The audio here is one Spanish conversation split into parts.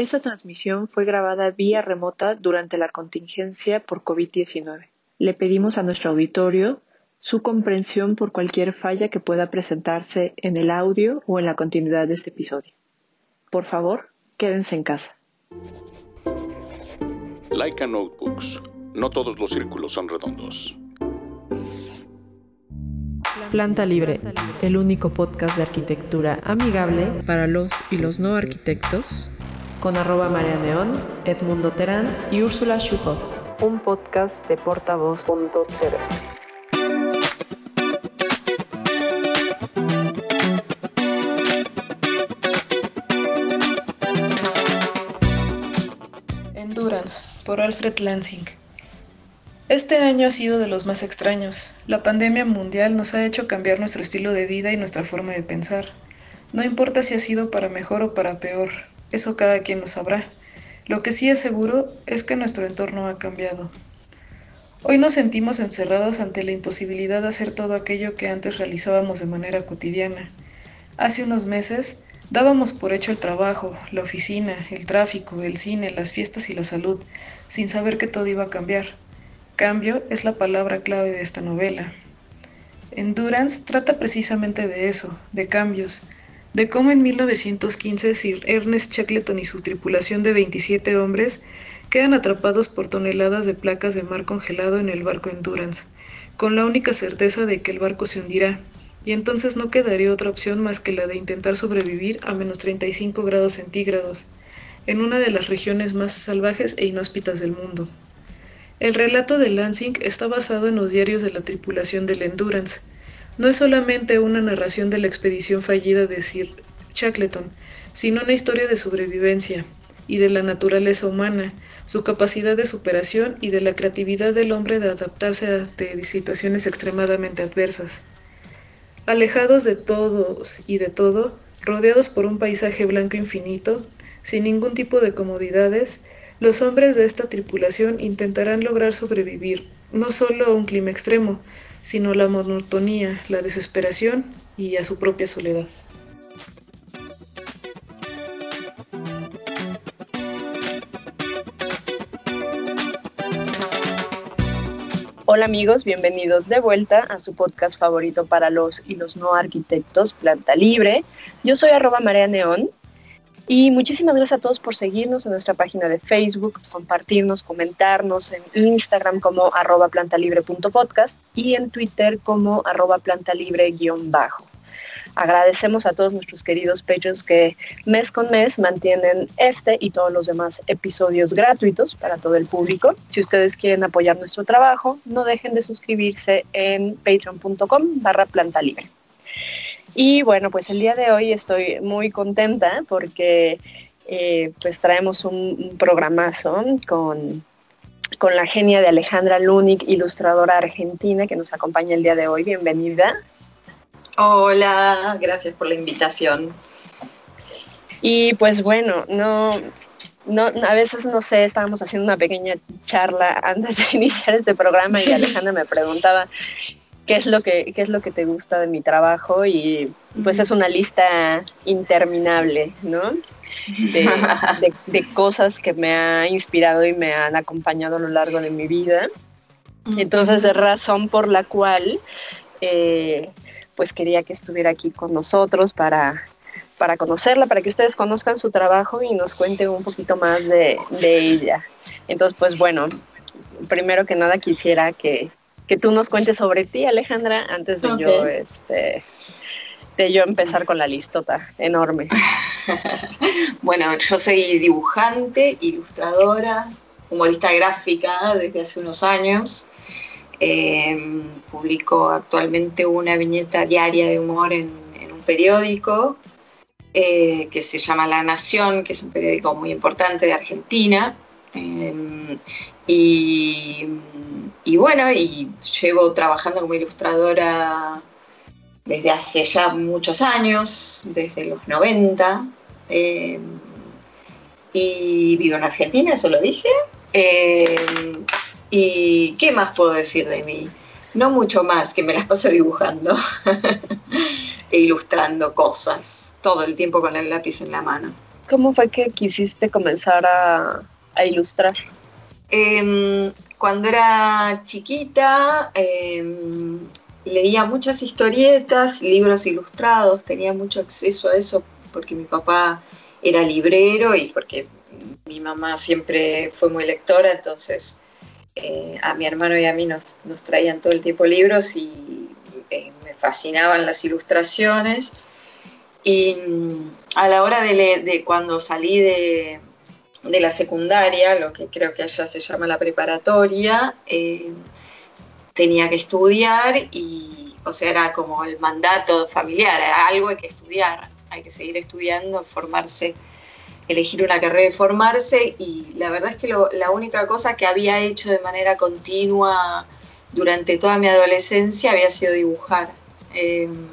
Esta transmisión fue grabada vía remota durante la contingencia por COVID-19. Le pedimos a nuestro auditorio su comprensión por cualquier falla que pueda presentarse en el audio o en la continuidad de este episodio. Por favor, quédense en casa. Laika Notebooks. No todos los círculos son redondos. Planta Libre, el único podcast de arquitectura amigable para los y los no arquitectos, con arroba María Neón, Edmundo Terán y Úrsula Schuhoff. Un podcast de portavoz.tv. Endurance, por Alfred Lansing. Este año ha sido de los más extraños. La pandemia mundial nos ha hecho cambiar nuestro estilo de vida y nuestra forma de pensar. No importa si ha sido para mejor o para peor, eso cada quien lo sabrá. Lo que sí es seguro es que nuestro entorno ha cambiado. Hoy nos sentimos encerrados ante la imposibilidad de hacer todo aquello que antes realizábamos de manera cotidiana. Hace unos meses dábamos por hecho el trabajo, la oficina, el tráfico, el cine, las fiestas y la salud, sin saber que todo iba a cambiar. Cambio es la palabra clave de esta novela. Endurance trata precisamente de eso, de cambios, de cómo en 1915 Sir Ernest Shackleton y su tripulación de 27 hombres quedan atrapados por toneladas de placas de mar congelado en el barco Endurance, con la única certeza de que el barco se hundirá, y entonces no quedaría otra opción más que la de intentar sobrevivir a menos 35 grados centígrados, en una de las regiones más salvajes e inhóspitas del mundo. El relato de Lansing está basado en los diarios de la tripulación del Endurance. No es solamente una narración de la expedición fallida de Sir Shackleton, sino una historia de sobrevivencia y de la naturaleza humana, su capacidad de superación y de la creatividad del hombre de adaptarse ante situaciones extremadamente adversas. Alejados de todos y de todo, rodeados por un paisaje blanco infinito, sin ningún tipo de comodidades, los hombres de esta tripulación intentarán lograr sobrevivir no solo a un clima extremo, sino la monotonía, la desesperación y a su propia soledad. Hola amigos, bienvenidos de vuelta a su podcast favorito para los y los no arquitectos, Planta Libre. Yo soy arroba Marea Neón y muchísimas gracias a todos por seguirnos en nuestra página de Facebook, compartirnos, comentarnos en Instagram como arroba plantalibre.podcast y en Twitter como arroba plantalibre-bajo. Agradecemos a todos nuestros queridos patrons que mes con mes mantienen este y todos los demás episodios gratuitos para todo el público. Si ustedes quieren apoyar nuestro trabajo, no dejen de suscribirse en patreon.com barra plantalibre. Y bueno, pues el día de hoy estoy muy contenta porque eh, pues traemos un, programazo con, con la genia de Alejandra Lunik, ilustradora argentina, que nos acompaña el día de hoy. Bienvenida. Hola, gracias por la invitación. Y pues bueno, no, no, a veces no sé, estábamos haciendo una pequeña charla antes de iniciar este programa y Alejandra me preguntaba qué es lo que, qué es lo que te gusta de mi trabajo y pues es una lista interminable, ¿no? De, cosas que me ha inspirado y me han acompañado a lo largo de mi vida. Entonces, es razón por la cual, eh, pues quería que estuviera aquí con nosotros para, para conocerla, para que ustedes conozcan su trabajo y nos cuenten un poquito más de, de ella. Entonces, pues bueno, primero que nada quisiera que, que tú nos cuentes sobre ti, Alejandra, antes de yo este de yo empezar con la listota enorme. bueno, yo soy dibujante, ilustradora, humorista gráfica desde hace unos años. Em, publico actualmente una viñeta diaria de humor en, un periódico eh, que se llama La Nación, que es un periódico muy importante de Argentina. Em, y y bueno, y llevo trabajando como ilustradora desde hace ya muchos años, desde los 90. Eh, y vivo en Argentina, eso lo dije. Eh, ¿Y qué más puedo decir de mí? No mucho más, que me las paso dibujando e ilustrando cosas todo el tiempo con el lápiz en la mano. ¿Cómo fue que quisiste comenzar a, ilustrar? Em, cuando era chiquita em, leía muchas historietas, libros ilustrados, tenía mucho acceso a eso porque mi papá era librero y porque mi mamá siempre fue muy lectora, entonces eh, a mi hermano y a mí nos, traían todo el tiempo libros y eh, me fascinaban las ilustraciones. Y mm, a la hora de, cuando salí de, la secundaria, lo que creo que allá se llama la preparatoria, eh, tenía que estudiar y, o sea, era como el mandato familiar, era algo hay que estudiar, hay que seguir estudiando, formarse elegir una carrera y formarse y la verdad es que la única cosa que había hecho de manera continua durante toda mi adolescencia había sido dibujar. Em,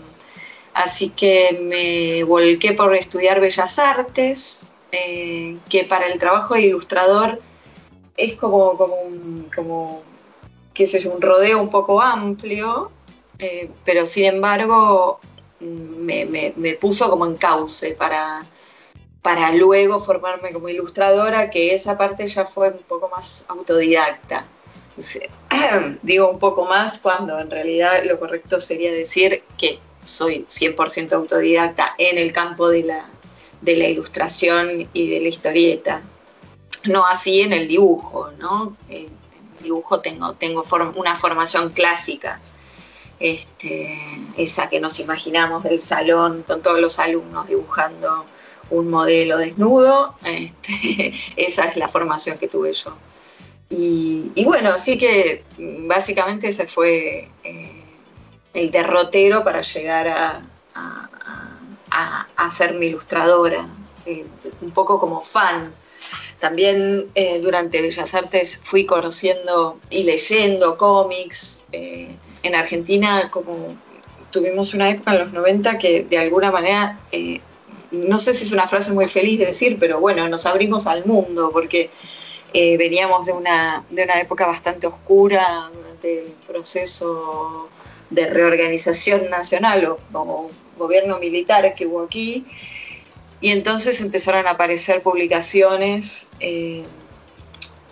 así que me volqué por estudiar Bellas Artes, eh, que para el trabajo de ilustrador es como, como, un, como un rodeo un poco amplio, eh, pero sin embargo me, me puso como en cauce para para luego formarme como ilustradora, que esa parte ya fue un poco más autodidacta. Digo un poco más cuando en realidad lo correcto sería decir que soy 100% autodidacta en el campo de la, de la ilustración y de la historieta. No así en el dibujo, ¿no? En el dibujo tengo, tengo una formación clásica, este, esa que nos imaginamos del salón con todos los alumnos dibujando un modelo desnudo, este, esa es la formación que tuve yo. Y, bueno, así que básicamente ese fue eh, el derrotero para llegar a, ser mi ilustradora, eh, un poco como fan. También eh, durante Bellas Artes fui conociendo y leyendo cómics. en Argentina, como tuvimos una época en los 90 que de alguna manera no sé si es una frase muy feliz de decir, pero bueno, nos abrimos al mundo porque eh, veníamos de una, de una época bastante oscura durante el proceso de reorganización nacional o, gobierno militar que hubo aquí. Y entonces empezaron a aparecer publicaciones eh,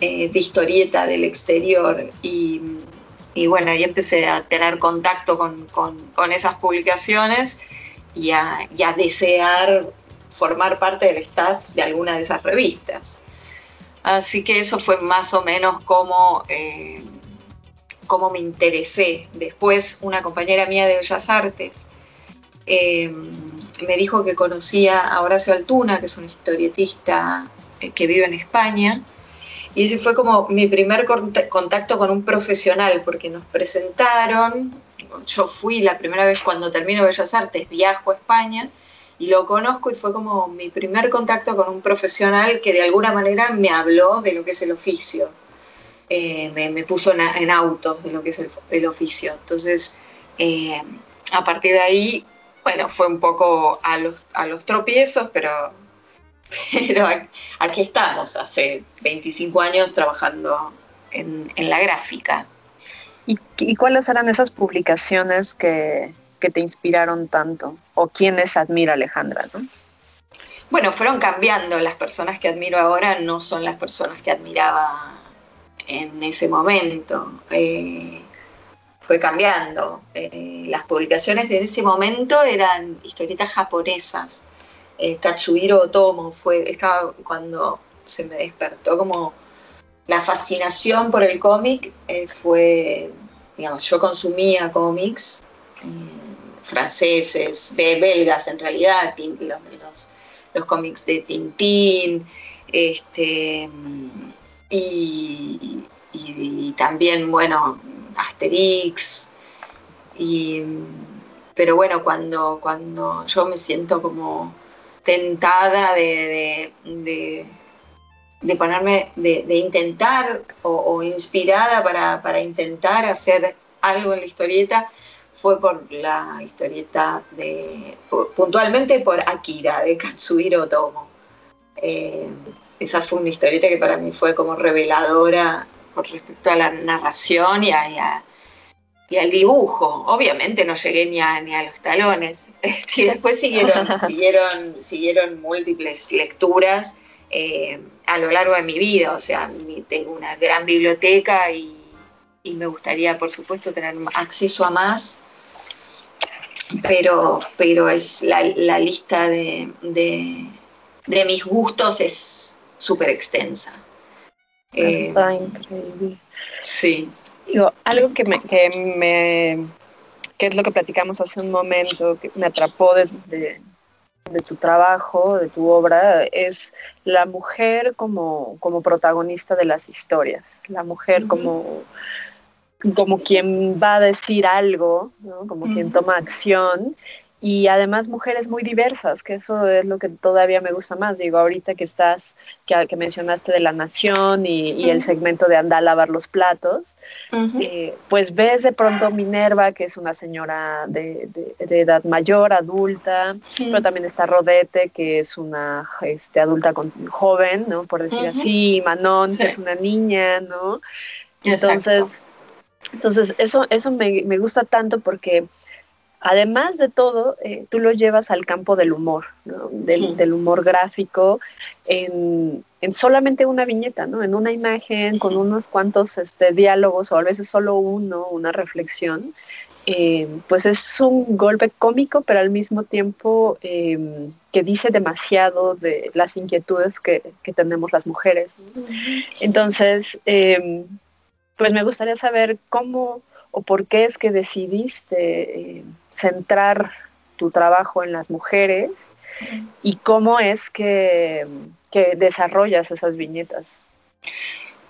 eh, de historieta del exterior y, bueno, ahí empecé a tener contacto con, con esas publicaciones y a, desear formar parte del staff de alguna de esas revistas. Así que eso fue más o menos como, eh, como me interesé. Después una compañera mía de Bellas Artes eh, me dijo que conocía a Horacio Altuna, que es un historietista eh, que vive en España, y ese fue como mi primer contacto con un profesional, porque nos presentaron yo fui la primera vez cuando termino Bellas Artes, viajo a España y lo conozco y fue como mi primer contacto con un profesional que de alguna manera me habló de lo que es el oficio. Eh, me, puso en, autos de lo que es el, oficio. Entonces, eh, a partir de ahí, bueno, fue un poco a los, a los tropiezos, pero, pero aquí estamos, hace 25 años trabajando en, en la gráfica. ¿Y, cuáles eran esas publicaciones que, te inspiraron tanto? ¿O quiénes admira Alejandra? Bueno, fueron cambiando. Las personas que admiro ahora no son las personas que admiraba en ese momento. Eh, fue cambiando. Eh, las publicaciones de ese momento eran historietas japonesas. Eh, Katsuhiro Otomo fue, estaba cuando se me despertó como la fascinación por el cómic eh, fue, digamos, yo consumía cómics eh, franceses, belgas en realidad, los, los, cómics de Tintín, este, y, también, bueno, Asterix, pero bueno, cuando, cuando yo me siento como tentada de de ponerme, de, intentar o, inspirada para, intentar hacer algo en la historieta fue por la historieta de, puntualmente por Akira, de Katsuhiro Otomo. Eh, esa fue una historieta que para mí fue como reveladora con respecto a la narración y a, y al dibujo. Obviamente no llegué ni a, ni a los talones. y después siguieron, siguieron, siguieron múltiples lecturas eh, a lo largo de mi vida. O sea, tengo una gran biblioteca y, me gustaría, por supuesto, tener acceso a más. Pero, pero es la, lista de, de, mis gustos es súper extensa. Está increíble. Sí. Digo, algo que me, que me, que es lo que platicamos hace un momento, que me atrapó de, de, tu trabajo, de tu obra, es la mujer como, como protagonista de las historias, la mujer como, como quien va a decir algo, como quien toma acción y además mujeres muy diversas, que eso es lo que todavía me gusta más. Digo, ahorita que estás, que, mencionaste de la nación y, el segmento de andar a lavar los platos, eh, pues ves de pronto Minerva, que es una señora de, edad mayor, adulta, pero también está Rodete, que es una este, adulta con, joven, ¿no? Por decir así, Manon, que es una niña, ¿no? Entonces, entonces eso, eso me, me gusta tanto porque además de todo, eh, tú lo llevas al campo del humor, del, humor gráfico, en, solamente una viñeta, ¿no? en una imagen, con unos cuantos este, diálogos o a veces solo uno, una reflexión. Eh, pues es un golpe cómico, pero al mismo tiempo em, que dice demasiado de las inquietudes que, tenemos las mujeres. Entonces, em, pues me gustaría saber cómo o por qué es que decidiste centrar tu trabajo en las mujeres y cómo es que, desarrollas esas viñetas.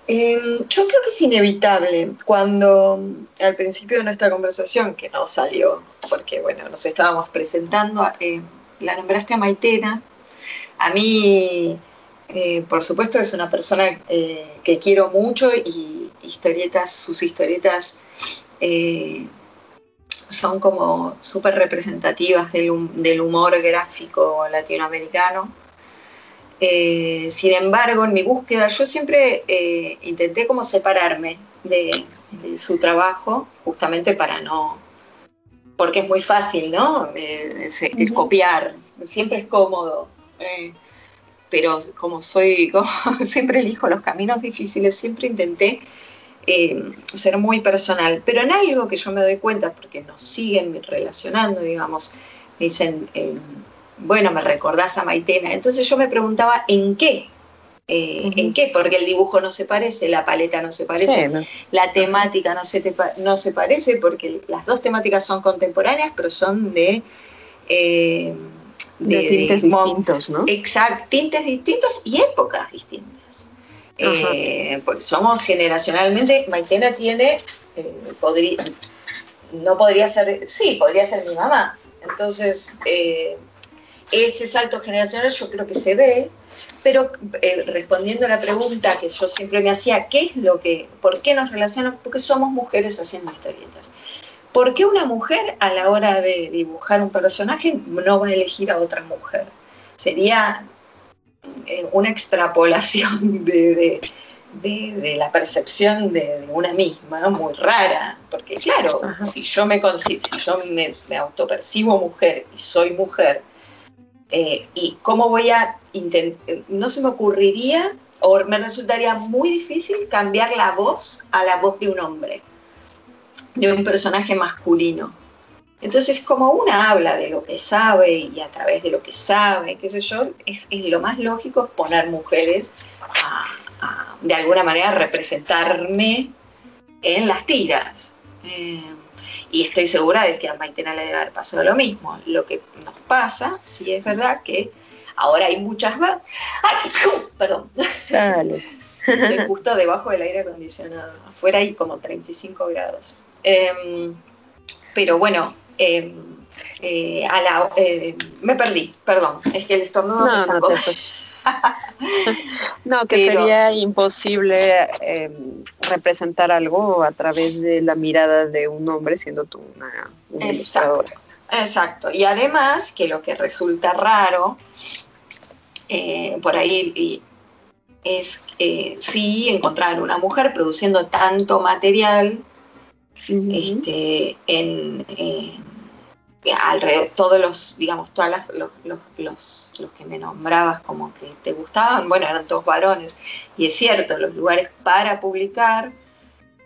Em, yo creo que es inevitable cuando al principio de nuestra conversación, que no salió porque bueno, nos estábamos presentando, eh, la nombraste a Maitena. A mí, eh, por supuesto, es una persona eh, que quiero mucho y historietas, sus historietas son como súper representativas del, humor gráfico latinoamericano. Eh, sin embargo, en mi búsqueda yo siempre eh, intenté como separarme de, su trabajo, justamente para no, porque es muy fácil, ¿no? Eh, copiar, siempre es cómodo. pero como soy, como siempre elijo los caminos difíciles, siempre intenté eh, ser muy personal, pero en algo que yo me doy cuenta, porque nos siguen relacionando, digamos, me dicen, eh, bueno, me recordás a Maitena, entonces yo me preguntaba, ¿en qué? Eh, ¿En qué? Porque el dibujo no se parece, la paleta no se parece, la temática no se, no se parece, porque las dos temáticas son contemporáneas, pero son de... de, tintes distintos, ¿no? Exacto, tintes distintos y épocas distintas. Eh, porque somos generacionalmente, Maitena tiene, eh, no podría ser, sí, podría ser mi mamá. Entonces, eh, ese salto generacional yo creo que se ve, pero respondiendo a la pregunta que yo siempre me hacía, ¿qué es lo que, por qué nos relacionamos? Porque somos mujeres haciendo historietas. ¿Por qué una mujer a la hora de dibujar un personaje no va a elegir a otra mujer? Sería una extrapolación de, la percepción de, una misma, muy rara, porque claro, si yo, me, si yo me, autopercibo mujer y soy mujer, eh, y cómo voy a intentar, no se me ocurriría o me resultaría muy difícil cambiar la voz a la voz de un hombre, de un personaje masculino. Entonces, como una habla de lo que sabe y a través de lo que sabe, qué sé yo, es, lo más lógico es poner mujeres a, de alguna manera, representarme en las tiras. Eh, y estoy segura de que a Maitena le debe haber pasado lo mismo. Lo que nos pasa, sí es verdad que ahora hay muchas más. ¡Ay! Perdón. Sale. Estoy justo debajo del aire acondicionado. Afuera hay como 35 grados. Em, pero bueno, Eh, a la, eh, me perdí, perdón, es que el estornudo me sacó. No, que sería imposible representar algo a través de la mirada de un hombre siendo tú una, ilustradora. Exacto, y además que lo que resulta raro eh, por ahí es sí encontrar una mujer produciendo tanto material este, en, alrededor, todos los, digamos, todos los, los, los, que me nombrabas como que te gustaban, bueno, eran todos varones. Y es cierto, los lugares para publicar,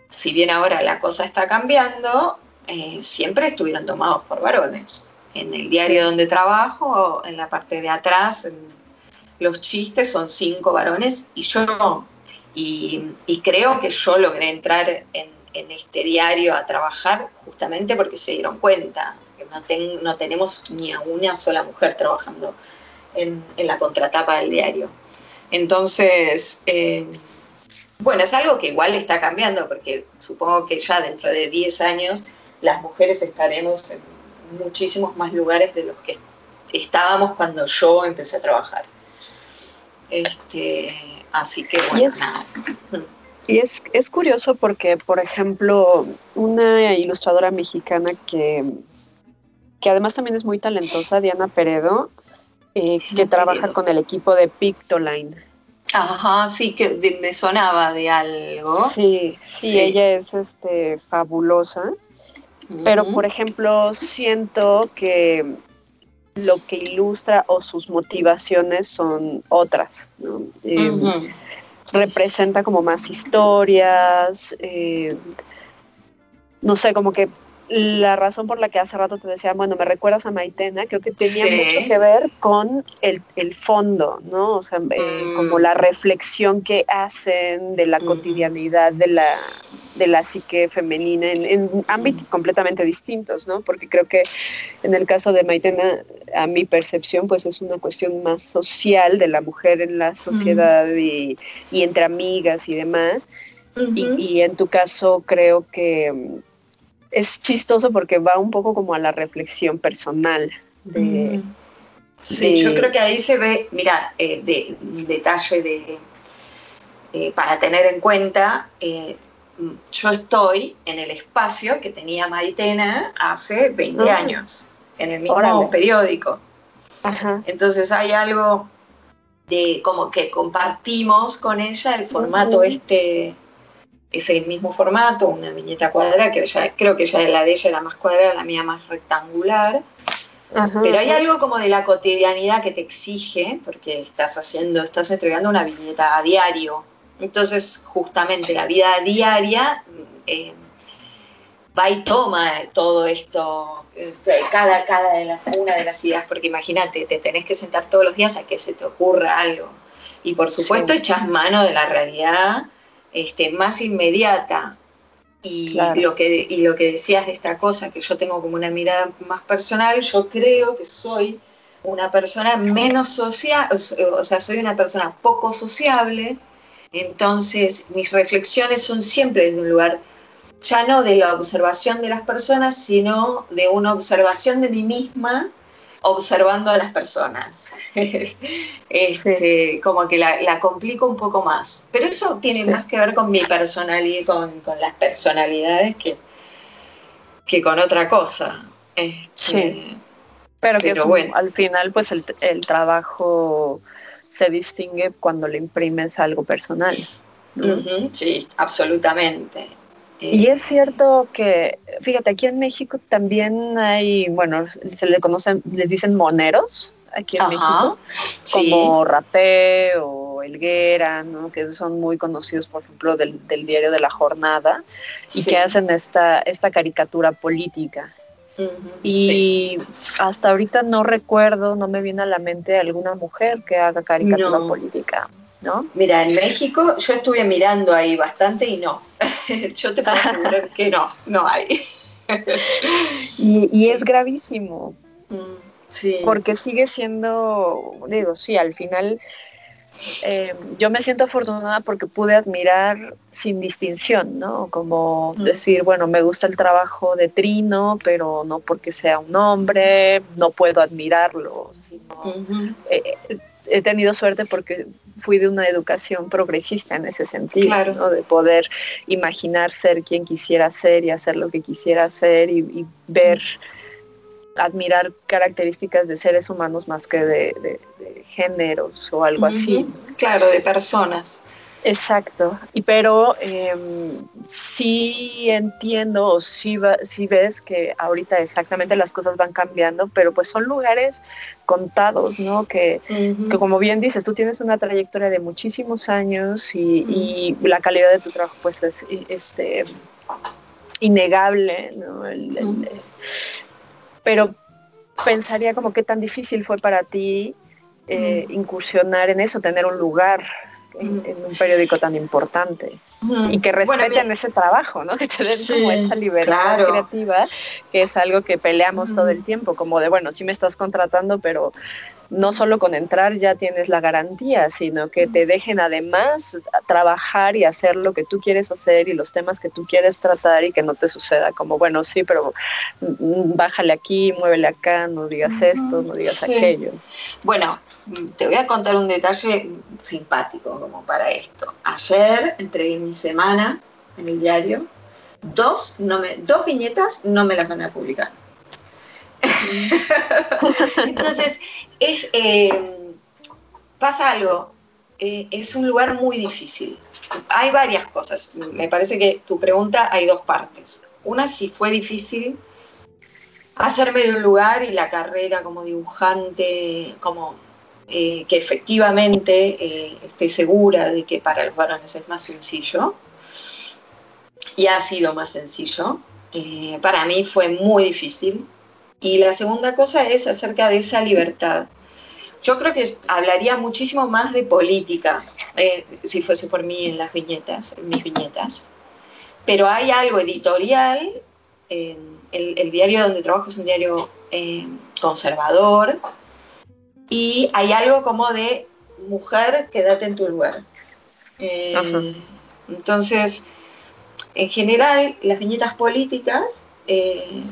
si bien ahora la cosa está cambiando, eh, siempre estuvieron tomados por varones. En el diario donde trabajo, en la parte de atrás, los chistes son cinco varones y yo no. Y, creo que yo logré entrar en, en este diario a trabajar justamente porque se dieron cuenta no, tenemos ni a una sola mujer trabajando en, la contratapa del diario. Entonces, eh, bueno, es algo que igual está cambiando, porque supongo que ya dentro de 10 años las mujeres estaremos en muchísimos más lugares de los que estábamos cuando yo empecé a trabajar. Este, así que bueno, y es, es curioso porque, por ejemplo, una ilustradora mexicana que que además también es muy talentosa, Diana Peredo, eh, que trabaja con el equipo de Pictoline. Ajá, sí, que me sonaba de algo. Sí, sí, ella es este, fabulosa. Pero, por ejemplo, siento que lo que ilustra o sus motivaciones son otras. ¿no? Eh, representa como más historias. Eh, no sé, como que la razón por la que hace rato te decía, bueno, me recuerdas a Maitena, creo que tenía mucho que ver con el, fondo, ¿no? O sea, eh, mm. como la reflexión que hacen de la cotidianidad de la, de la psique femenina en, ámbitos completamente distintos, ¿no? Porque creo que en el caso de Maitena, a mi percepción, pues es una cuestión más social de la mujer en la sociedad y, entre amigas y demás. y en tu caso creo que es chistoso porque va un poco como a la reflexión personal. De, sí, yo creo que ahí se ve, mira, eh, de, un detalle de, eh, para tener en cuenta, eh, yo estoy en el espacio que tenía Maitena hace 20 años, en el mismo periódico. Entonces hay algo de como que compartimos con ella el formato este es el mismo formato, una viñeta cuadrada, que ya, creo que ya la de ella era más cuadrada, la mía más rectangular. Pero hay algo como de la cotidianidad que te exige, porque estás haciendo, estás entregando una viñeta a diario. Entonces, justamente la vida diaria eh, va y toma todo esto, este, cada, cada de las, una de las ideas, porque imagínate, te tenés que sentar todos los días a que se te ocurra algo. Y por supuesto, echas mano de la realidad este, más inmediata. Y, lo que, y lo que decías de esta cosa, que yo tengo como una mirada más personal, yo creo que soy una persona menos social, o sea, soy una persona poco sociable, entonces mis reflexiones son siempre desde un lugar ya no de la observación de las personas, sino de una observación de mí misma observando a las personas. este, Como que la, complico un poco más. Pero eso tiene más que ver con mi personalidad, con, con las personalidades que, que con otra cosa. Este, sí. Pero, que bueno. al final, pues el, el, trabajo se distingue cuando le imprimes algo personal. sí, absolutamente. Y es cierto que, fíjate, aquí en México también hay, bueno, se le conocen, les dicen moneros aquí en México, como Rapé o Elguera, ¿no? que son muy conocidos, por ejemplo, del, diario de la jornada, y que hacen esta, esta caricatura política. Y hasta ahorita no recuerdo, no me viene a la mente alguna mujer que haga caricatura política. ¿no? Mira, en México yo estuve mirando ahí bastante y no. yo te puedo asegurar que no, no hay. y, es gravísimo. Mm, sí. Porque sigue siendo, digo, sí, al final eh, yo me siento afortunada porque pude admirar sin distinción, ¿no? Como decir, bueno, me gusta el trabajo de Trino, pero no porque sea un hombre, no puedo admirarlo, sino he tenido suerte porque fui de una educación progresista en ese sentido, de poder imaginar ser quien quisiera ser y hacer lo que quisiera hacer y, ver, admirar características de seres humanos más que de, géneros o algo así. Claro, de personas. Exacto, y pero em, sí entiendo o sí, ves que ahorita exactamente las cosas van cambiando, pero pues son lugares contados, ¿no? Que, como bien dices, tú tienes una trayectoria de muchísimos años y, la calidad de tu trabajo pues es este, innegable, ¿no? Pero pensaría como qué tan difícil fue para ti eh, incursionar en eso, tener un lugar en, un periódico tan importante. Y que respeten ese trabajo, ¿no? Que te den como esa libertad creativa, que es algo que peleamos todo el tiempo, como de, bueno, sí me estás contratando, pero no solo con entrar ya tienes la garantía, sino que te dejen además trabajar y hacer lo que tú quieres hacer y los temas que tú quieres tratar y que no te suceda como, bueno, sí, pero mm, bájale aquí, muévele acá, no digas esto, no digas aquello. Bueno, te voy a contar un detalle simpático como para esto. Ayer entregué mi semana en el diario, dos, no me, dos viñetas no me las van a publicar. Entonces, eh, pasa algo, eh, es un lugar muy difícil. Hay varias cosas. Me parece que tu pregunta hay dos partes. Una, si fue difícil hacerme de un lugar y la carrera como dibujante, como eh, que efectivamente estoy segura de que para los varones es más sencillo. Y ha sido más sencillo. para mí fue muy difícil y la segunda cosa es acerca de esa libertad. Yo creo que hablaría muchísimo más de política, eh, si fuese por mí en las viñetas, en mis viñetas. Pero hay algo editorial, el, diario donde trabajo es un diario eh, conservador, y hay algo como de mujer, quédate en tu lugar. Eh, entonces, en general, las viñetas políticas eh,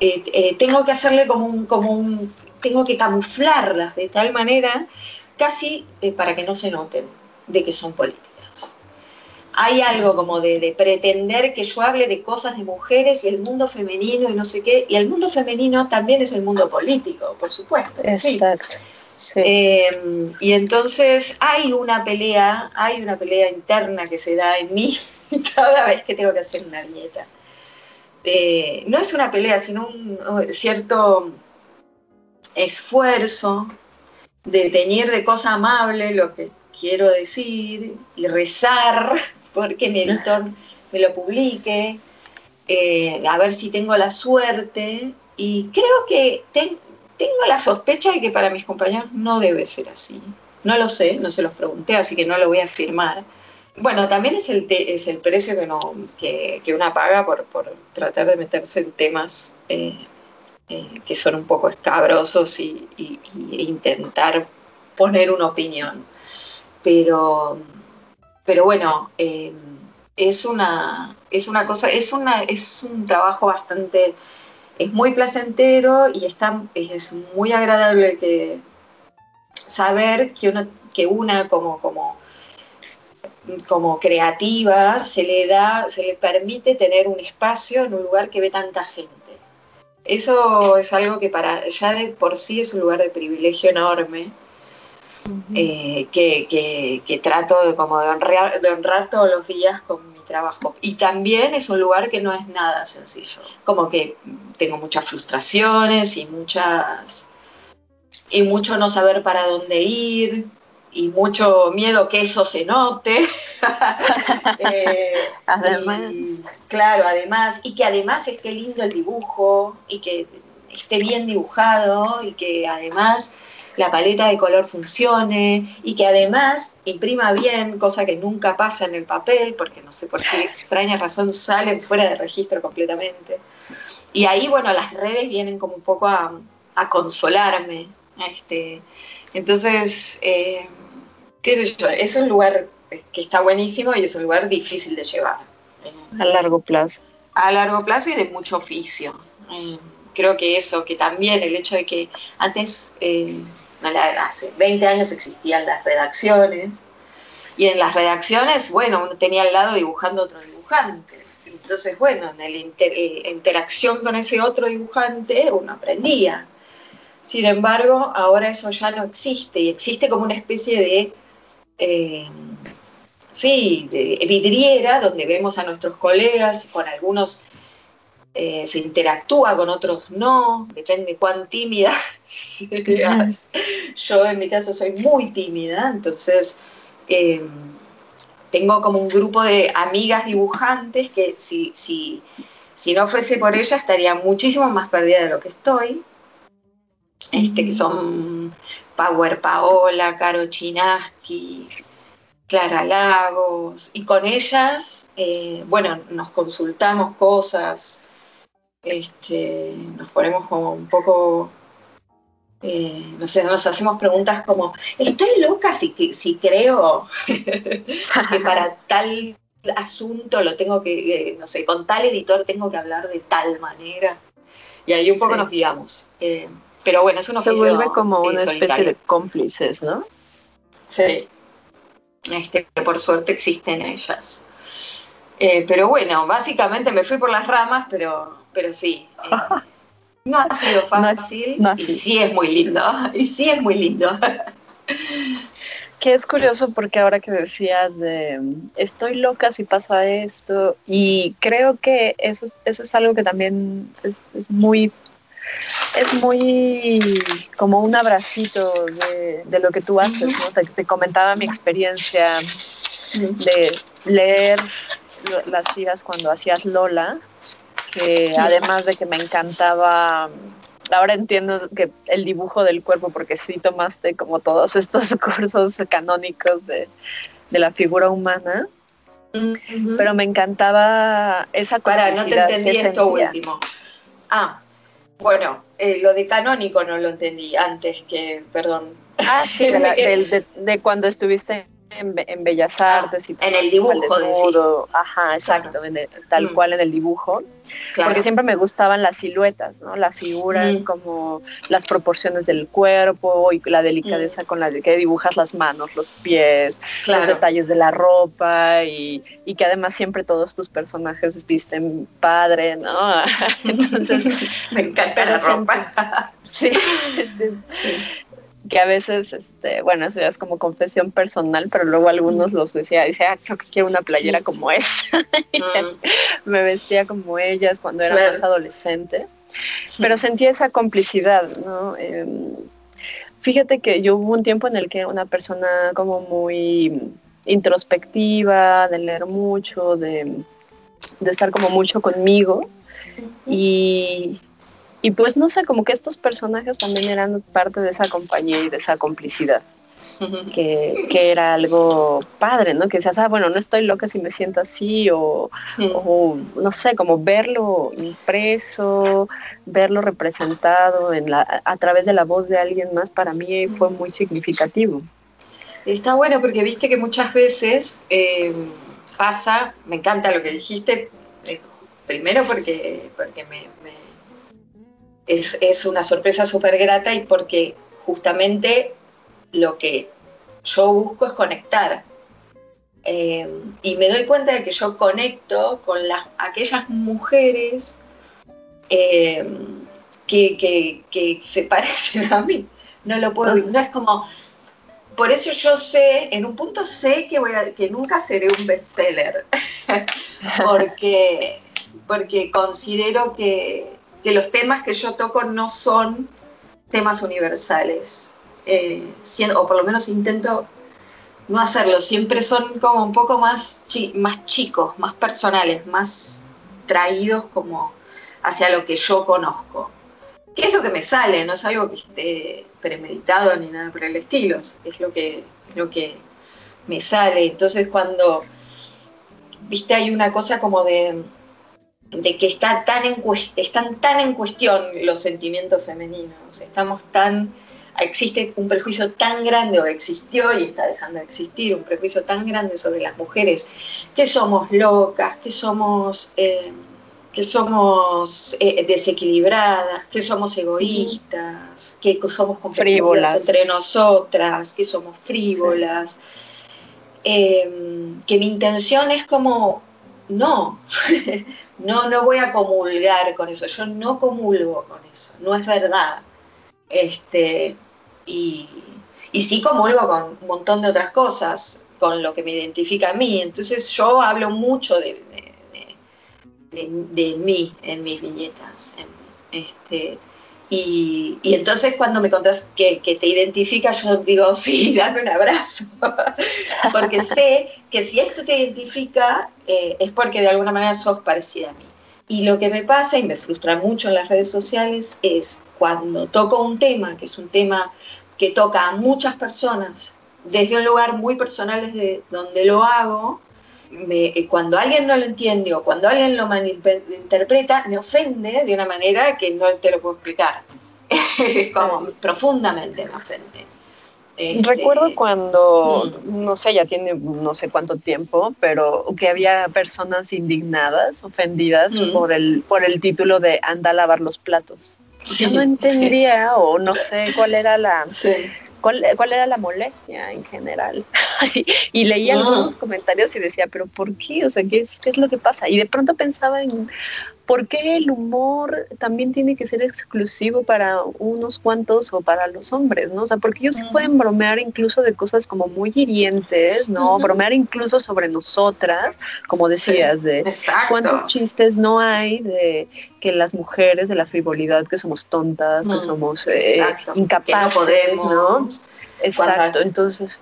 eh, tengo que hacerle como un, como un, tengo que camuflarlas de tal manera, casi eh, para que no se noten de que son políticas. Hay algo como de, pretender que yo hable de cosas de mujeres y el mundo femenino y no sé qué, y el mundo femenino también es el mundo político, por supuesto. Exacto. y entonces hay una pelea, hay una pelea interna que se da en mí cada vez que tengo que hacer una viñeta este, no es una pelea, sino un, cierto esfuerzo de teñir de cosa amable lo que quiero decir y rezar porque mi editor me lo publique, eh, a ver si tengo la suerte. Y creo que tengo la sospecha de que para mis compañeros no debe ser así. No lo sé, no se los pregunté, así que no lo voy a afirmar. Bueno, también es el, es el precio que, no, que, una paga por, tratar de meterse en temas eh, eh, que son un poco escabrosos y, intentar poner una opinión. Pero, pero bueno, eh, es, una, es una cosa, es, una, es un trabajo bastante, es muy placentero y está, es muy agradable que saber que, uno, que una como, como como creativa se le da, se le permite tener un espacio en un lugar que ve tanta gente. Eso es algo que para ya de por sí es un lugar de privilegio enorme. Eh, que, trato de, como de, honrar, de honrar todos los días con mi trabajo. Y también es un lugar que no es nada sencillo. Como que tengo muchas frustraciones y muchas y mucho no saber para dónde ir, y mucho miedo que eso se note. Eh, además. claro, además, y que además esté lindo el dibujo y que esté bien dibujado y que además la paleta de color funcione y que además imprima bien, cosa que nunca pasa en el papel, porque no sé por qué extraña razón salen fuera de registro completamente. Y ahí, bueno, las redes vienen como un poco a, a consolarme. Este, entonces, eh, es un lugar que está buenísimo y es un lugar difícil de llevar. A largo plazo. A largo plazo y de mucho oficio. Eh, creo que eso, que también el hecho de que antes, eh, hace 20 años existían las redacciones, y en las redacciones, bueno, uno tenía al lado dibujando otro dibujante. Entonces, bueno, en la interacción con ese otro dibujante uno aprendía. Sin embargo, ahora eso ya no existe y existe como una especie de eh, sí, de vidriera, donde vemos a nuestros colegas, con algunos eh, se interactúa, con otros no, depende cuán tímida seas. Yo en mi caso soy muy tímida, entonces eh, tengo como un grupo de amigas dibujantes que si, si, si no fuese por ella estaría muchísimo más perdida de lo que estoy. Este, que son Power Paola, Caro Chinaski, Clara Lagos, y con ellas, eh, bueno, nos consultamos cosas, este, nos ponemos como un poco, eh, no sé, nos hacemos preguntas como, ¿estoy loca si, si creo que para tal asunto lo tengo que, eh, no sé, con tal editor tengo que hablar de tal manera? Y ahí un poco nos guiamos. Eh, pero bueno, es un Se vuelve como una especie de cómplices, ¿no? Sí. Este, que por suerte existen ellas. Eh, pero bueno, básicamente me fui por las ramas, pero, pero sí. Eh, no ha sido fácil y sí es muy lindo. Y sí es muy lindo. Que es curioso porque ahora que decías de estoy loca si pasa esto, y creo que eso, eso es algo que también es, muy es muy como un abracito de, lo que tú haces, ¿no? Te, te, comentaba mi experiencia de leer las tiras cuando hacías Lola, que además de que me encantaba, ahora entiendo que el dibujo del cuerpo, porque sí tomaste como todos estos cursos canónicos de, la figura humana, pero me encantaba esa Para, no te entendí esto último. Ah, bueno, eh, lo de canónico no lo entendí antes que, perdón. Ah, sí, de, de cuando estuviste en, Bellas ah, Artes y en el dibujo ajá exacto tal mm. cual en el dibujo. Porque siempre me gustaban las siluetas no la figura mm. como las proporciones del cuerpo y la delicadeza mm. con la que dibujas las manos los pies los detalles de la ropa y, y, que además siempre todos tus personajes visten padre no entonces me encanta la ropa. sí, sí que a veces, este, bueno, eso ya es como confesión personal, pero luego algunos los decía, dice, ah, creo que quiero una playera como esa. Me vestía como ellas cuando era más adolescente, pero sentía esa complicidad, ¿no? Em, fíjate que yo hubo un tiempo en el que era una persona como muy introspectiva, de leer mucho, de, de estar como mucho conmigo. Y, y pues no sé, como que estos personajes también eran parte de esa compañía y de esa complicidad. Que, que, era algo padre, ¿no? Que decías, ah, bueno, no estoy loca si me siento así, o, o, no sé, como verlo impreso, verlo representado en la, a través de la voz de alguien más, para mí fue muy significativo. Está bueno porque viste que muchas veces eh, pasa, me encanta lo que dijiste, eh, primero porque, porque me es, una sorpresa súper grata y porque justamente lo que yo busco es conectar. Eh, y me doy cuenta de que yo conecto con las, aquellas mujeres eh, que, se parecen a mí. No lo puedo, no es como, por eso yo sé, en un punto sé que, voy que nunca seré un bestseller, porque, porque considero que, que los temas que yo toco no son temas universales, eh, o por lo menos intento no hacerlo, siempre son como un poco más, más chicos, más personales, más traídos como hacia lo que yo conozco. ¿Qué es lo que me sale? No es algo que esté premeditado ni nada por el estilo, es lo que, lo que me sale. Entonces cuando, viste, hay una cosa como de, de que está tan en, están tan en cuestión los sentimientos femeninos, estamos tan, existe un prejuicio tan grande o existió y está dejando de existir un prejuicio tan grande sobre las mujeres, que somos locas, que somos, eh, que somos eh, desequilibradas, que somos egoístas, que somos frívolas. entre nosotras, que somos frívolas. Eh, que mi intención es como no, no, no voy a comulgar con eso, yo no comulgo con eso, no es verdad. Este, y, y sí comulgo con un montón de otras cosas. con lo que me identifica a mí. Entonces yo hablo mucho de, de, mí en mis viñetas. este, y, entonces cuando me contás que, te identifica, yo digo, sí, dame un abrazo. porque sé que si esto te identifica, eh, es porque de alguna manera sos parecida a mí. Y lo que me pasa y me frustra mucho en las redes sociales es cuando toco un tema, que es un tema que toca a muchas personas, desde un lugar muy personal desde donde lo hago, eh, cuando alguien no lo entiende o cuando alguien lo interpreta, me ofende de una manera que no te lo puedo explicar. es como profundamente me ofende. Este, Recuerdo cuando, mm. no sé, ya tiene no sé cuánto tiempo, pero que había personas indignadas, ofendidas mm. por, el, por el título de Anda a lavar los platos. Yo no entendía o no sé cuál era la, cuál, era la molestia en general. y leía algunos comentarios y decía, pero ¿por qué? O sea, ¿qué es, ¿qué es lo que pasa? Y de pronto pensaba en ¿por qué el humor también tiene que ser exclusivo para unos cuantos o para los hombres, ¿no? O sea, porque ellos sí pueden bromear incluso de cosas como muy hirientes, ¿no? Bromear incluso sobre nosotras, como decías, de cuántos chistes no hay de que las mujeres de la frivolidad, que somos tontas, que somos eh, incapaces, no podemos. Exacto, entonces...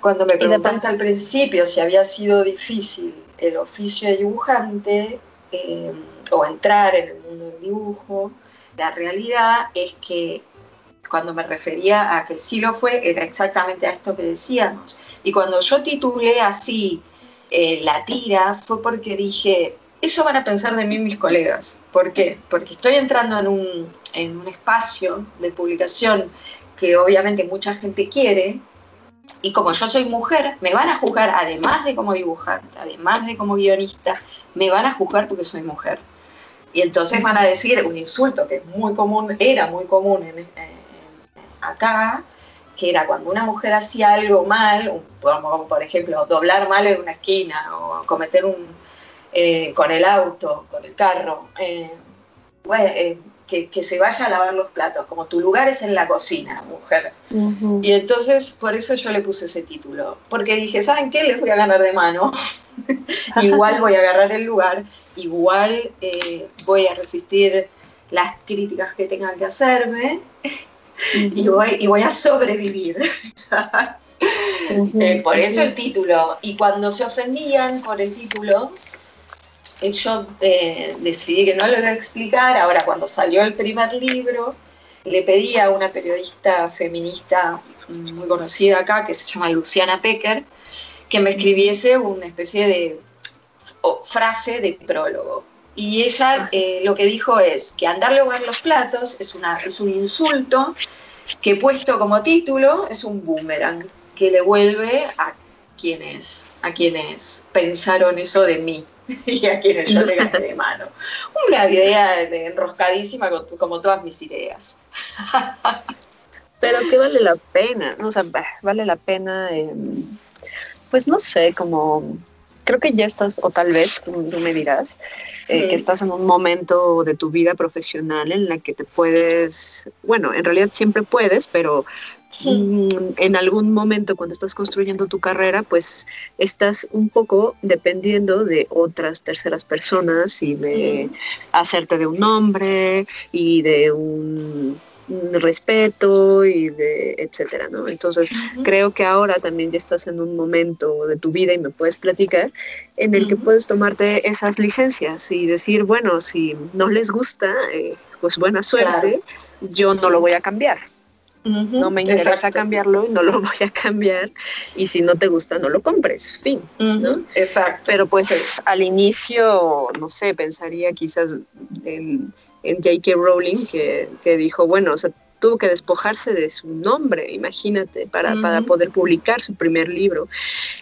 Cuando me preguntaste al principio si había sido difícil el oficio de dibujante, eh, o entrar en el mundo del dibujo, la realidad es que cuando me refería a que sí lo fue, era exactamente a esto que decíamos. Y cuando yo titulé así eh, la tira, fue porque dije, eso van a pensar de mí mis colegas. ¿Por qué? Porque estoy entrando en un, en un espacio de publicación que obviamente mucha gente quiere, y como yo soy mujer, me van a juzgar, además de como dibujante, además de como guionista, me van a juzgar porque soy mujer. Y entonces van a decir un insulto que es muy común, era muy común en, acá, que era cuando una mujer hacía algo mal, como, por ejemplo doblar mal en una esquina o cometer un eh, con el auto, con el carro, eh, eh, que, se vaya a lavar los platos, como tu lugar es en la cocina, mujer. Y entonces por eso yo le puse ese título, porque dije, ¿saben qué? Les voy a ganar de mano. igual voy a agarrar el lugar, igual eh, voy a resistir las críticas que tengan que hacerme y, voy, y voy a sobrevivir. Eh, por eso el título. Y cuando se ofendían por el título, eh, yo decidí que no lo iba a explicar. Ahora, cuando salió el primer libro, le pedí a una periodista feminista muy conocida acá, que se llama Luciana Pecker, que me escribiese una especie de frase de prólogo. Y ella eh, lo que dijo es que andar a los platos es, una, es un insulto que puesto como título es un boomerang que le vuelve a quienes, a quienes pensaron eso de mí y a quienes yo le gané de mano. Una idea enroscadísima como todas mis ideas. Pero que vale la pena, o sea, vale la pena pues no sé, como creo que ya estás, o tal vez tú, me dirás, eh, que estás en un momento de tu vida profesional en la que te puedes, bueno, en realidad siempre puedes, pero en algún momento cuando estás construyendo tu carrera, pues estás un poco dependiendo de otras terceras personas y de hacerte de un nombre y de un respeto y de etcétera, ¿no? Entonces, creo que ahora también ya estás en un momento de tu vida y me puedes platicar en el que puedes tomarte esas licencias y decir, bueno, si no les gusta, eh, pues buena suerte, yo no lo voy a cambiar. No me interesa cambiarlo y no lo voy a cambiar. Y si no te gusta, no lo compres. Fin. ¿no? Exacto. Pero pues al inicio, no sé, pensaría quizás en en J.K. Rowling que, dijo, bueno, o sea, tuvo que despojarse de su nombre, imagínate, para, para poder publicar su primer libro.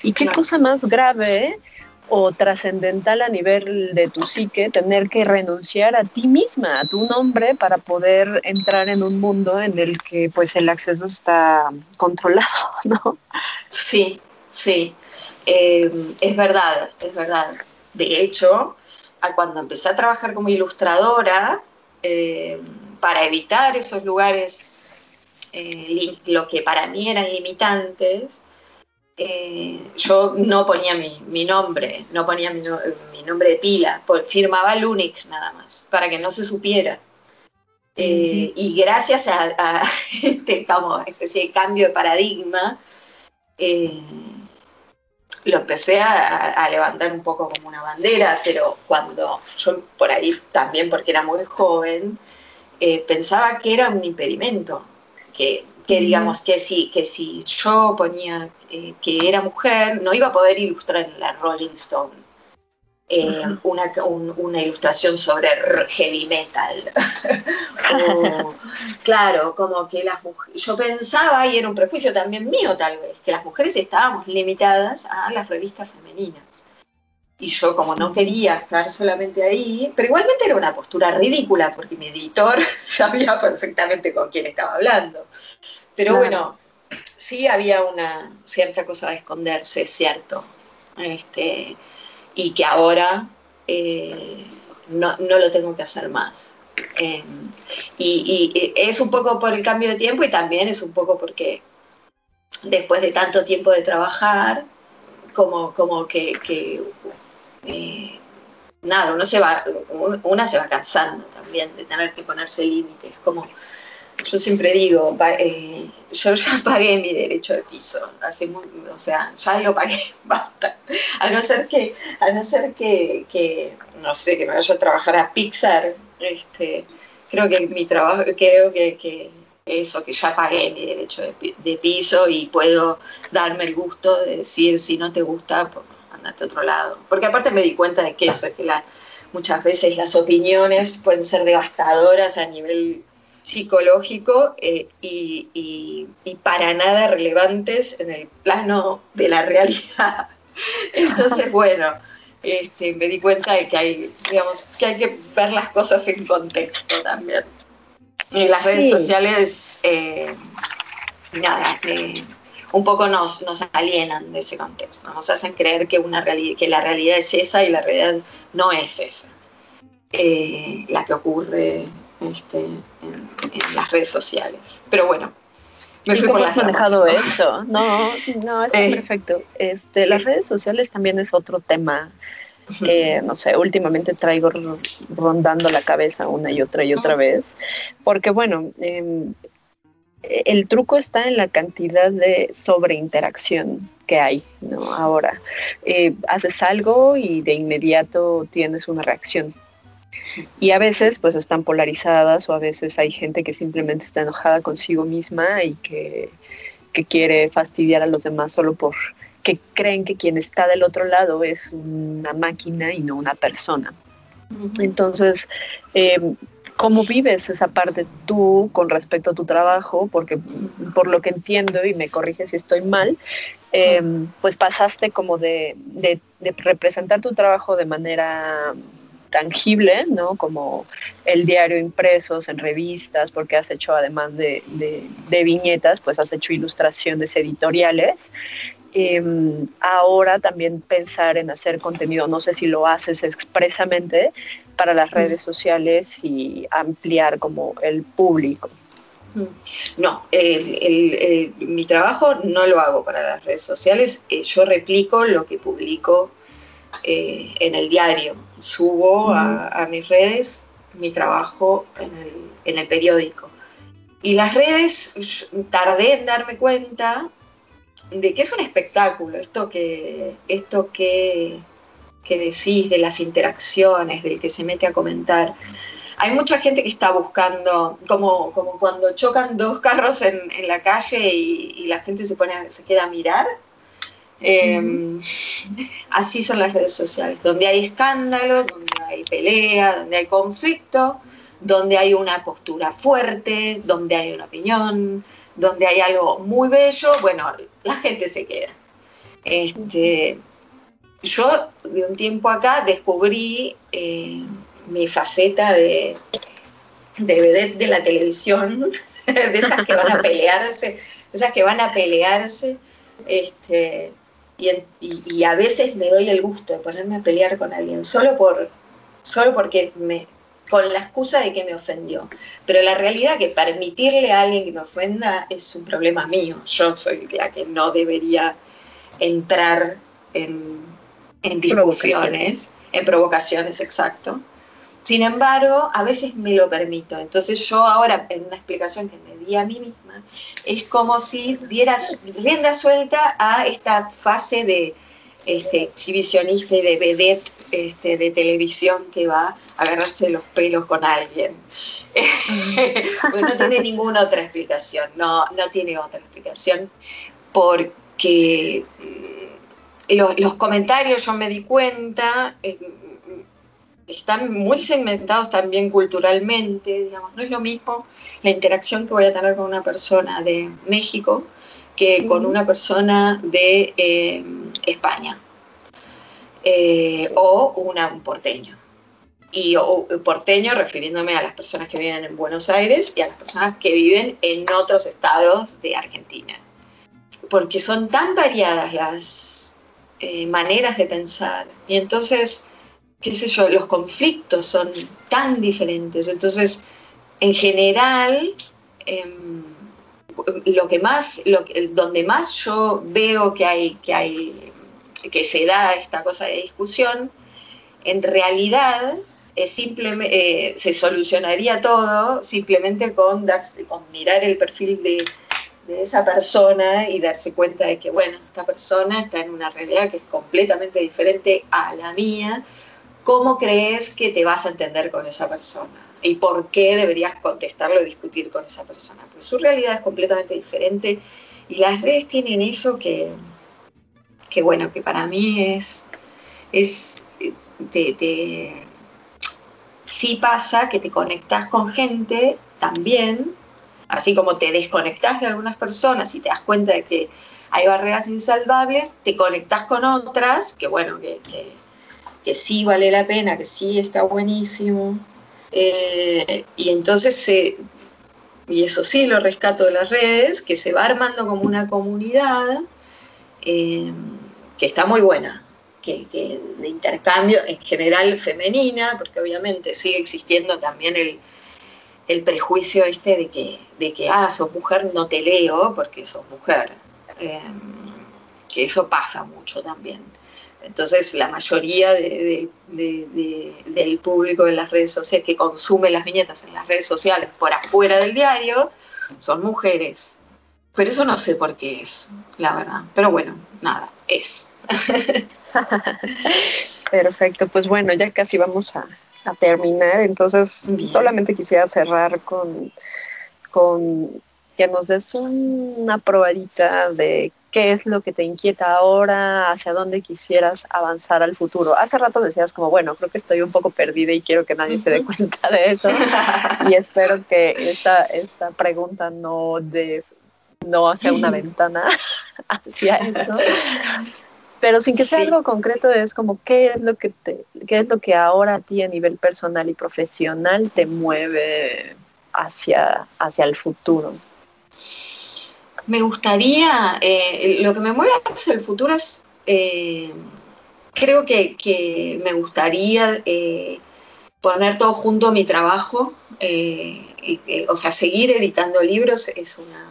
¿Y qué cosa más grave o trascendental a nivel de tu psique tener que renunciar a ti misma, a tu nombre, para poder entrar en un mundo en el que pues el acceso está controlado, ¿no? Sí, sí, eh, es verdad, es verdad. De hecho, cuando empecé a trabajar como ilustradora, eh, para evitar esos lugares, eh, lo que para mí eran limitantes, eh, yo no ponía mi, nombre, no ponía mi, nombre de pila, firmaba Lunic nada más, para que no se supiera. Eh, y gracias a, este como especie de cambio de paradigma, eh, lo empecé a, levantar un poco como una bandera, pero cuando yo por ahí también, porque era muy joven, pensaba que era un impedimento, que que digamos que si, que si yo ponía eh, que era mujer, no iba a poder ilustrar en la Rolling Stone. Eh, una, una, ilustración sobre heavy metal. claro, como que las mujeres, yo pensaba, y era un prejuicio también mío tal vez, que las mujeres estábamos limitadas a las revistas femeninas. Y yo como no quería estar solamente ahí, pero igualmente era una postura ridícula porque mi editor sabía perfectamente con quién estaba hablando. Pero bueno, sí había una cierta cosa de esconderse, cierto. Este, y que ahora eh, no, lo tengo que hacer más. Em, y, es un poco por el cambio de tiempo y también es un poco porque después de tanto tiempo de trabajar, como, como que, eh, nada, uno se va, una se va cansando también de tener que ponerse límites, como yo siempre digo, eh, yo ya pagué mi derecho de piso, o sea, ya lo pagué, basta. A no ser que, a no ser que, no sé, que me vaya a trabajar a Pixar, este, creo que mi trabajo, creo que, eso, que ya pagué mi derecho de, piso y puedo darme el gusto de decir, si no te gusta, pues andate a otro lado. Porque aparte me di cuenta de que eso, es que la, muchas veces las opiniones pueden ser devastadoras a nivel psicológico eh, y, para nada relevantes en el plano de la realidad. Entonces, bueno, este, me di cuenta de que hay, digamos, que hay que ver las cosas en contexto también. Y las redes sociales, eh, nada, eh, un poco nos, nos alienan de ese contexto, nos hacen creer que, una que la realidad es esa y la realidad no es esa, la que ocurre este, en, las redes sociales. Pero bueno, me fui ¿Cómo has manejado eso? No, no, es perfecto. Este, las redes sociales también es otro tema. Eh, no sé, últimamente traigo rondando la cabeza una y otra y otra vez, porque bueno, em, el truco está en la cantidad de sobreinteracción que hay, ¿no? Ahora, eh, haces algo y de inmediato tienes una reacción y a veces pues están polarizadas o a veces hay gente que simplemente está enojada consigo misma y que, quiere fastidiar a los demás solo por que creen que quien está del otro lado es una máquina y no una persona. Entonces, em, ¿cómo vives esa parte tú con respecto a tu trabajo? Porque por lo que entiendo, y me corrige si estoy mal, em, pues pasaste como de, de, representar tu trabajo de manera tangible, ¿no? Como el diario impresos en revistas, porque has hecho además de, viñetas, pues has hecho ilustraciones editoriales. Em, ahora también pensar en hacer contenido, no sé si lo haces expresamente para las redes sociales y ampliar como el público. Mm. No, mi trabajo no lo hago para las redes sociales, eh, yo replico lo que publico eh, en el diario, subo a, mis redes mi trabajo en el, periódico. Y las redes, tardé en darme cuenta de que es un espectáculo, esto que, esto que, que decís de las interacciones, del que se mete a comentar. Hay mucha gente que está buscando, como, como cuando chocan dos carros en, la calle y, y, la gente se, pone, se queda a mirar Em, así son las redes sociales, donde hay escándalo, donde hay pelea, donde hay conflicto, donde hay una postura fuerte, donde hay una opinión, donde hay algo muy bello, bueno, la gente se queda. Este, yo de un tiempo acá descubrí eh, mi faceta de, de de la televisión, de esas que van a pelearse, de esas que van a pelearse, este, y, a veces me doy el gusto de ponerme a pelear con alguien solo, por, solo porque me, con la excusa de que me ofendió. Pero la realidad es que permitirle a alguien que me ofenda es un problema mío. Yo soy la que no debería entrar en, discusiones, en provocaciones, exacto. Sin embargo, a veces me lo permito. Entonces yo ahora, en una explicación que me di a mí misma, es como si diera rienda suelta a esta fase de este, exhibicionista y de vedette este, de televisión que va a agarrarse los pelos con alguien. no tiene ninguna otra explicación, no, no tiene otra explicación, porque mm, los, comentarios, yo me di cuenta, eh, están muy segmentados también culturalmente, digamos, no es lo mismo la interacción que voy a tener con una persona de México que con una persona de eh, España eh, o una, un porteño. Y porteño refiriéndome a las personas que viven en Buenos Aires y a las personas que viven en otros estados de Argentina. Porque son tan variadas las eh, maneras de pensar. Y entonces qué sé yo, los conflictos son tan diferentes. Entonces, en general, em, lo que más, lo, donde más yo veo que hay, que hay, que se da esta cosa de discusión, en realidad es simplemente, eh, se solucionaría todo simplemente con, darse, con mirar el perfil de, de esa persona y darse cuenta de que, bueno, esta persona está en una realidad que es completamente diferente a la mía ¿cómo crees que te vas a entender con esa persona? ¿Y por qué deberías contestarlo y discutir con esa persona? Pues su realidad es completamente diferente y las redes tienen eso que, que bueno, que para mí es, es te, sí pasa que te conectas con gente también, así como te desconectas de algunas personas y te das cuenta de que hay barreras insalvables, te conectas con otras, que bueno, que sí vale la pena, que sí está buenísimo. Eh, y entonces, y eso sí lo rescato de las redes, que se va armando como una comunidad eh, que está muy buena, que, de intercambio en general femenina, porque obviamente sigue existiendo también el, prejuicio este de que, de que, ah, sos mujer, no te leo porque sos mujer. Eh, que eso pasa mucho también. Entonces, la mayoría del público de las redes sociales que consume las viñetas en las redes sociales por afuera del diario son mujeres. Pero eso no sé por qué es, la verdad. Pero bueno, nada, es. Perfecto, pues bueno, ya casi vamos a, terminar. Entonces, solamente quisiera cerrar con, con que nos des una probadita de qué es lo que te inquieta ahora, hacia dónde quisieras avanzar al futuro. Hace rato decías como, bueno, creo que estoy un poco perdida y quiero que nadie se dé cuenta de eso. y espero que esta, esta pregunta no, de, no hacia una ventana hacia eso. Pero sin que sea algo concreto, es como qué es lo que te, qué es lo que ahora a ti a nivel personal y profesional te mueve hacia, hacia el futuro. Me gustaría, eh, lo que me mueve hacia el futuro es, eh, creo que, me gustaría eh, poner todo junto a mi trabajo, o sea, seguir editando libros es una...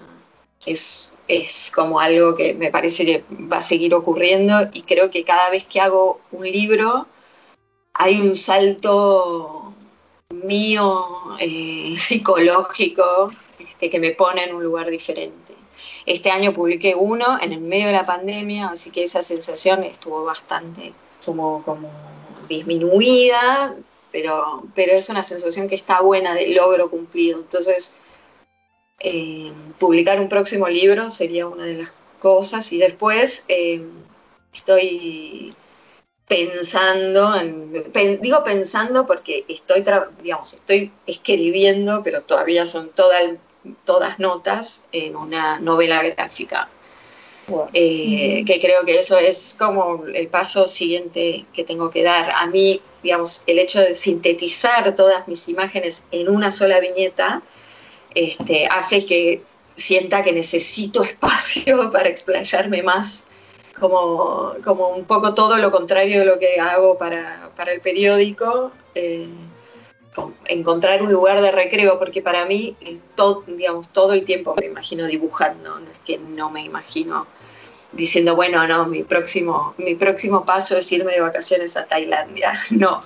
Es, es como algo que me parece que va a seguir ocurriendo y creo que cada vez que hago un libro hay un salto mío psicológico este, que me pone en un lugar diferente. Este año publiqué uno en el medio de la pandemia, así que esa sensación estuvo bastante como, como disminuida, pero, pero es una sensación que está buena de logro cumplido. Entonces, eh, publicar un próximo libro sería una de las cosas y después eh, estoy pensando, digo pensando porque estoy, digamos, estoy escribiendo, pero todavía son toda todas notas en una novela gráfica. Eh, que creo que eso es como el paso siguiente que tengo que dar. A mí, digamos, el hecho de sintetizar todas mis imágenes en una sola viñeta este, hace que sienta que necesito espacio para explayarme más, como, como un poco todo lo contrario de lo que hago para, el periódico. Eh, encontrar un lugar de recreo, porque para mí, todo, digamos, todo el tiempo me imagino dibujando, no es que no me imagino diciendo, bueno, no, mi próximo, mi próximo paso es irme de vacaciones a Tailandia. No,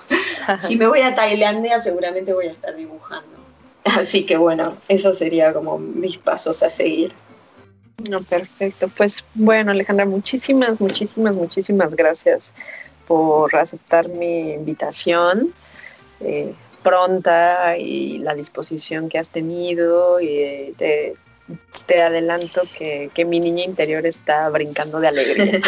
si me voy a Tailandia seguramente voy a estar dibujando. Así que bueno, eso sería como mis pasos a seguir. No, perfecto. Pues bueno, Alejandra, muchísimas, muchísimas, muchísimas gracias por aceptar mi invitación. Eh, pronta y la disposición que has tenido y eh, te, te adelanto que, que, mi niña interior está brincando de alegría.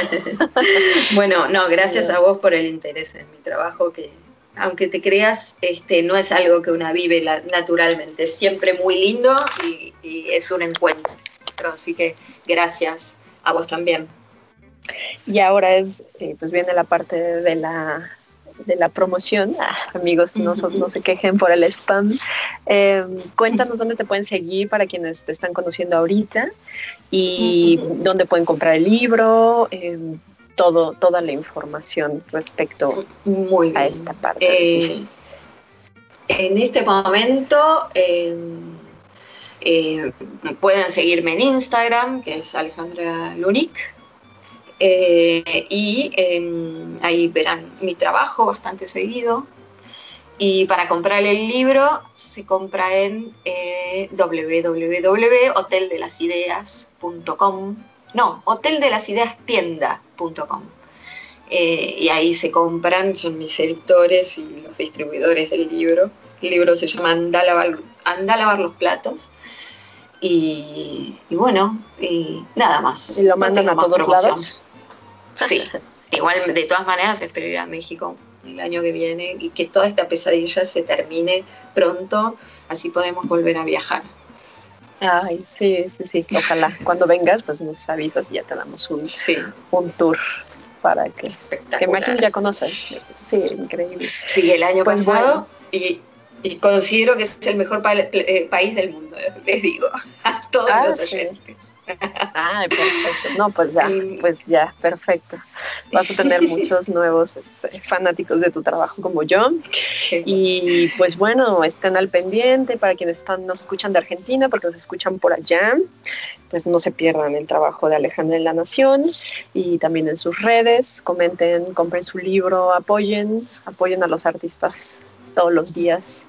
bueno, no, gracias a vos por el interés en mi trabajo, que aunque te creas, este, no es algo que una vive naturalmente, es siempre muy lindo y, es un encuentro. Así que gracias a vos también. Y ahora es, eh, pues viene la parte de la de la promoción. Ah, amigos, no, no se quejen por el spam. Em, cuéntanos dónde te pueden seguir para quienes te están conociendo ahorita y dónde pueden comprar el libro. Em, todo, toda la información respecto Muy a esta parte. Eh, en este momento em, eh, pueden seguirme en Instagram, que es Alejandra Lunik. Eh, y em, ahí verán mi trabajo bastante seguido. Y para comprar el libro se compra en eh, www.hoteldelasideas.com. No, hoteldelasideastienda.com. Eh, y ahí se compran, son mis editores y los distribuidores del libro. El libro se llama Anda a lavar, Anda a lavar los platos. Y, bueno, y nada más. ¿Y lo mandan a todos lados? Sí, igual de todas maneras espero ir a México el año que viene y que toda esta pesadilla se termine pronto, así podemos volver a viajar. Ay, sí, sí, sí, ojalá. Cuando vengas, pues nos avisas y ya te damos un, un tour para que, que imagino ya conoces. Sí, increíble. Sí, el año pues pasado y, y, considero que es el mejor eh, país del mundo, les digo, a todos ah, los oyentes. Ah, perfecto. No, pues ya, pues ya, perfecto. Vas a tener muchos nuevos este, fanáticos de tu trabajo como yo. Y pues bueno, estén al pendiente para quienes están, nos escuchan de Argentina, porque nos escuchan por allá. Pues no se pierdan el trabajo de Alejandra en la Nación y también en sus redes. Comenten, compren su libro, apoyen, apoyen a los artistas todos los días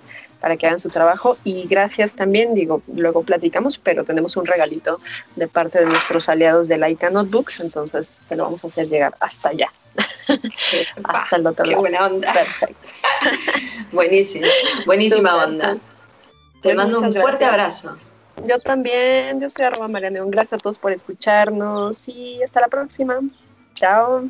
para que hagan su trabajo. Y gracias también, digo, luego platicamos, pero tenemos un regalito de parte de nuestros aliados de Laika Notebooks, entonces te lo vamos a hacer llegar hasta allá. hasta el otro Qué buena onda. Perfecto. Buenísimo, buenísima onda. Te pues mando un fuerte abrazo. Yo también, yo soy arroba Mariana Gracias a todos por escucharnos y hasta la próxima. Chao.